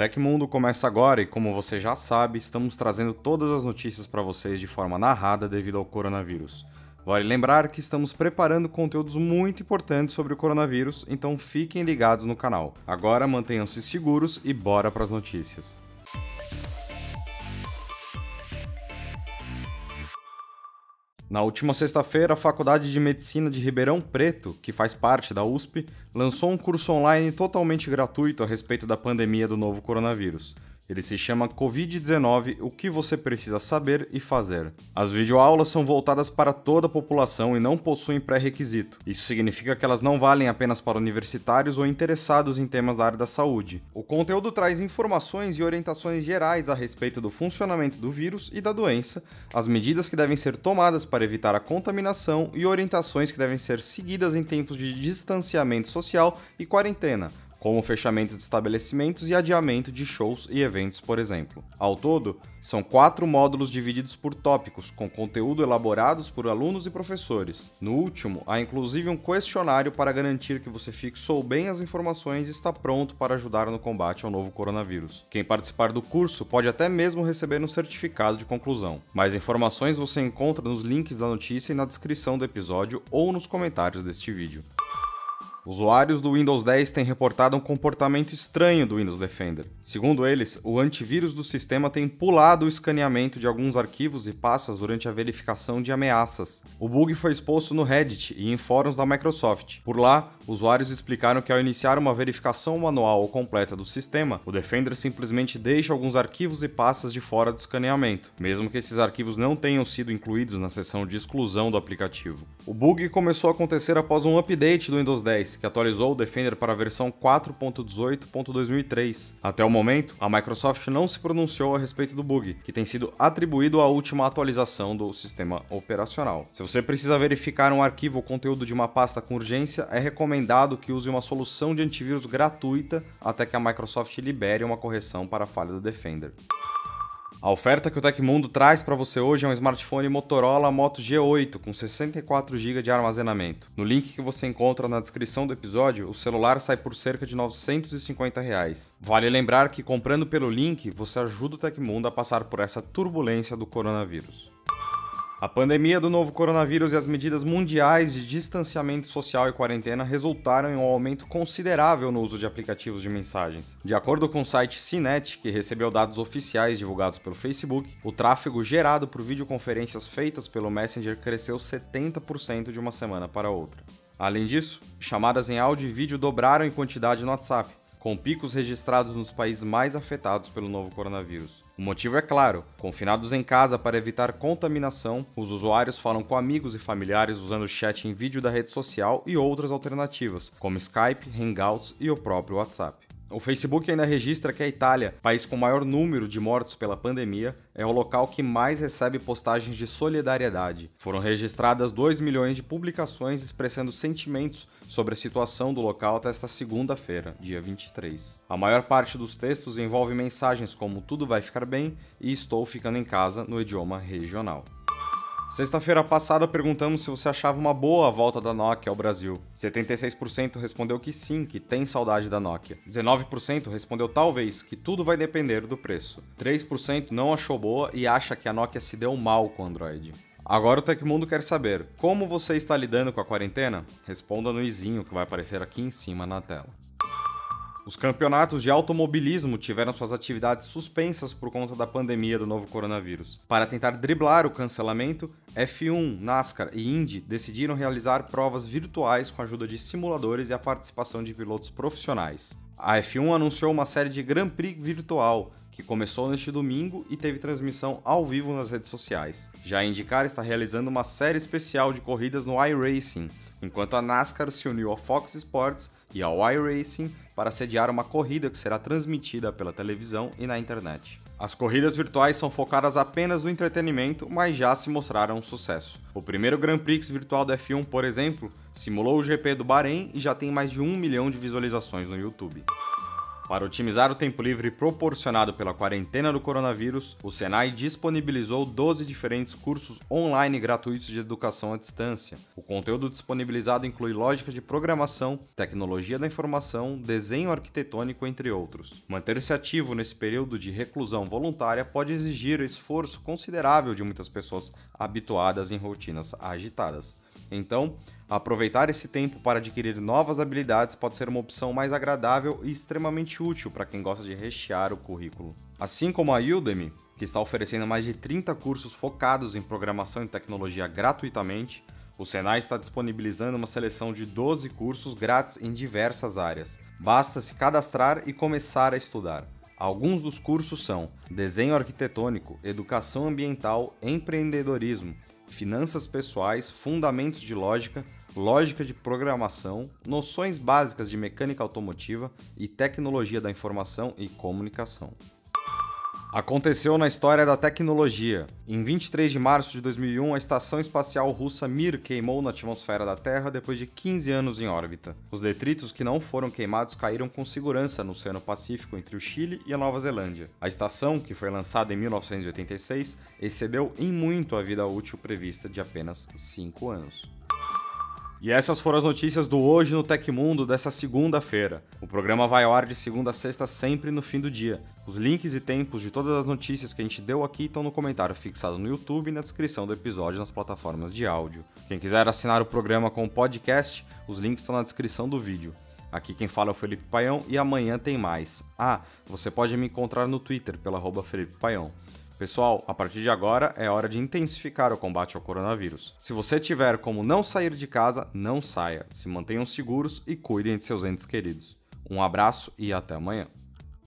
Tecmundo começa agora e, como você já sabe, estamos trazendo todas as notícias para vocês de forma narrada devido ao coronavírus. Vale lembrar que estamos preparando conteúdos muito importantes sobre o coronavírus, então fiquem ligados no canal. Agora mantenham-se seguros e bora para as notícias. Na última sexta-feira, a Faculdade de Medicina de Ribeirão Preto, que faz parte da USP, lançou um curso online totalmente gratuito a respeito da pandemia do novo coronavírus. Ele se chama Covid-19: O que você precisa saber e fazer. As videoaulas são voltadas para toda a população e não possuem pré-requisito. Isso significa que elas não valem apenas para universitários ou interessados em temas da área da saúde. O conteúdo traz informações e orientações gerais a respeito do funcionamento do vírus e da doença, as medidas que devem ser tomadas para evitar a contaminação e orientações que devem ser seguidas em tempos de distanciamento social e quarentena como fechamento de estabelecimentos e adiamento de shows e eventos, por exemplo. Ao todo, são quatro módulos divididos por tópicos, com conteúdo elaborados por alunos e professores. No último, há inclusive um questionário para garantir que você fixou bem as informações e está pronto para ajudar no combate ao novo coronavírus. Quem participar do curso pode até mesmo receber um certificado de conclusão. Mais informações você encontra nos links da notícia e na descrição do episódio ou nos comentários deste vídeo. Usuários do Windows 10 têm reportado um comportamento estranho do Windows Defender. Segundo eles, o antivírus do sistema tem pulado o escaneamento de alguns arquivos e pastas durante a verificação de ameaças. O bug foi exposto no Reddit e em fóruns da Microsoft. Por lá, usuários explicaram que ao iniciar uma verificação manual ou completa do sistema, o Defender simplesmente deixa alguns arquivos e pastas de fora do escaneamento, mesmo que esses arquivos não tenham sido incluídos na seção de exclusão do aplicativo. O bug começou a acontecer após um update do Windows 10 que atualizou o Defender para a versão 4.18.2003. Até o momento, a Microsoft não se pronunciou a respeito do bug, que tem sido atribuído à última atualização do sistema operacional. Se você precisa verificar um arquivo ou conteúdo de uma pasta com urgência, é recomendado que use uma solução de antivírus gratuita até que a Microsoft libere uma correção para a falha do Defender. A oferta que o Tecmundo traz para você hoje é um smartphone Motorola Moto G8 com 64 GB de armazenamento. No link que você encontra na descrição do episódio, o celular sai por cerca de 950 reais. Vale lembrar que comprando pelo link, você ajuda o Tecmundo a passar por essa turbulência do coronavírus. A pandemia do novo coronavírus e as medidas mundiais de distanciamento social e quarentena resultaram em um aumento considerável no uso de aplicativos de mensagens. De acordo com o site Cinet, que recebeu dados oficiais divulgados pelo Facebook, o tráfego gerado por videoconferências feitas pelo Messenger cresceu 70% de uma semana para outra. Além disso, chamadas em áudio e vídeo dobraram em quantidade no WhatsApp, com picos registrados nos países mais afetados pelo novo coronavírus. O motivo é claro: confinados em casa para evitar contaminação, os usuários falam com amigos e familiares usando o chat em vídeo da rede social e outras alternativas, como Skype, Hangouts e o próprio WhatsApp. O Facebook ainda registra que a Itália, país com maior número de mortos pela pandemia, é o local que mais recebe postagens de solidariedade. Foram registradas 2 milhões de publicações expressando sentimentos sobre a situação do local até esta segunda-feira, dia 23. A maior parte dos textos envolve mensagens como tudo vai ficar bem e estou ficando em casa no idioma regional. Sexta-feira passada perguntamos se você achava uma boa a volta da Nokia ao Brasil. 76% respondeu que sim, que tem saudade da Nokia. 19% respondeu talvez, que tudo vai depender do preço. 3% não achou boa e acha que a Nokia se deu mal com o Android. Agora o Tecmundo quer saber, como você está lidando com a quarentena? Responda no izinho que vai aparecer aqui em cima na tela. Os campeonatos de automobilismo tiveram suas atividades suspensas por conta da pandemia do novo coronavírus. Para tentar driblar o cancelamento, F1, NASCAR e Indy decidiram realizar provas virtuais com a ajuda de simuladores e a participação de pilotos profissionais. A F1 anunciou uma série de Grand Prix virtual, que começou neste domingo e teve transmissão ao vivo nas redes sociais. Já a IndyCar está realizando uma série especial de corridas no iRacing, enquanto a NASCAR se uniu ao Fox Sports e ao iRacing para sediar uma corrida que será transmitida pela televisão e na internet. As corridas virtuais são focadas apenas no entretenimento, mas já se mostraram um sucesso. O primeiro Grand Prix virtual da F1, por exemplo, simulou o GP do Bahrein e já tem mais de um milhão de visualizações no YouTube. Para otimizar o tempo livre proporcionado pela quarentena do coronavírus, o Senai disponibilizou 12 diferentes cursos online gratuitos de educação à distância. O conteúdo disponibilizado inclui lógica de programação, tecnologia da informação, desenho arquitetônico, entre outros. Manter-se ativo nesse período de reclusão voluntária pode exigir esforço considerável de muitas pessoas habituadas em rotinas agitadas. Então, aproveitar esse tempo para adquirir novas habilidades pode ser uma opção mais agradável e extremamente útil para quem gosta de rechear o currículo. Assim como a Udemy, que está oferecendo mais de 30 cursos focados em programação e tecnologia gratuitamente, o Senai está disponibilizando uma seleção de 12 cursos grátis em diversas áreas. Basta se cadastrar e começar a estudar. Alguns dos cursos são Desenho Arquitetônico, Educação Ambiental, Empreendedorismo, finanças pessoais, fundamentos de lógica, lógica de programação, noções básicas de mecânica automotiva e tecnologia da informação e comunicação. Aconteceu na história da tecnologia. Em 23 de março de 2001, a estação espacial russa Mir queimou na atmosfera da Terra depois de 15 anos em órbita. Os detritos que não foram queimados caíram com segurança no Oceano Pacífico entre o Chile e a Nova Zelândia. A estação, que foi lançada em 1986, excedeu em muito a vida útil prevista de apenas 5 anos. E essas foram as notícias do Hoje no Tecmundo dessa segunda-feira. O programa vai ao ar de segunda a sexta, sempre no fim do dia. Os links e tempos de todas as notícias que a gente deu aqui estão no comentário fixado no YouTube e na descrição do episódio nas plataformas de áudio. Quem quiser assinar o programa com podcast, os links estão na descrição do vídeo. Aqui quem fala é o Felipe Paião e amanhã tem mais. Ah, você pode me encontrar no Twitter pela Felipe Paião. Pessoal, a partir de agora é hora de intensificar o combate ao coronavírus. Se você tiver como não sair de casa, não saia. Se mantenham seguros e cuidem de seus entes queridos. Um abraço e até amanhã.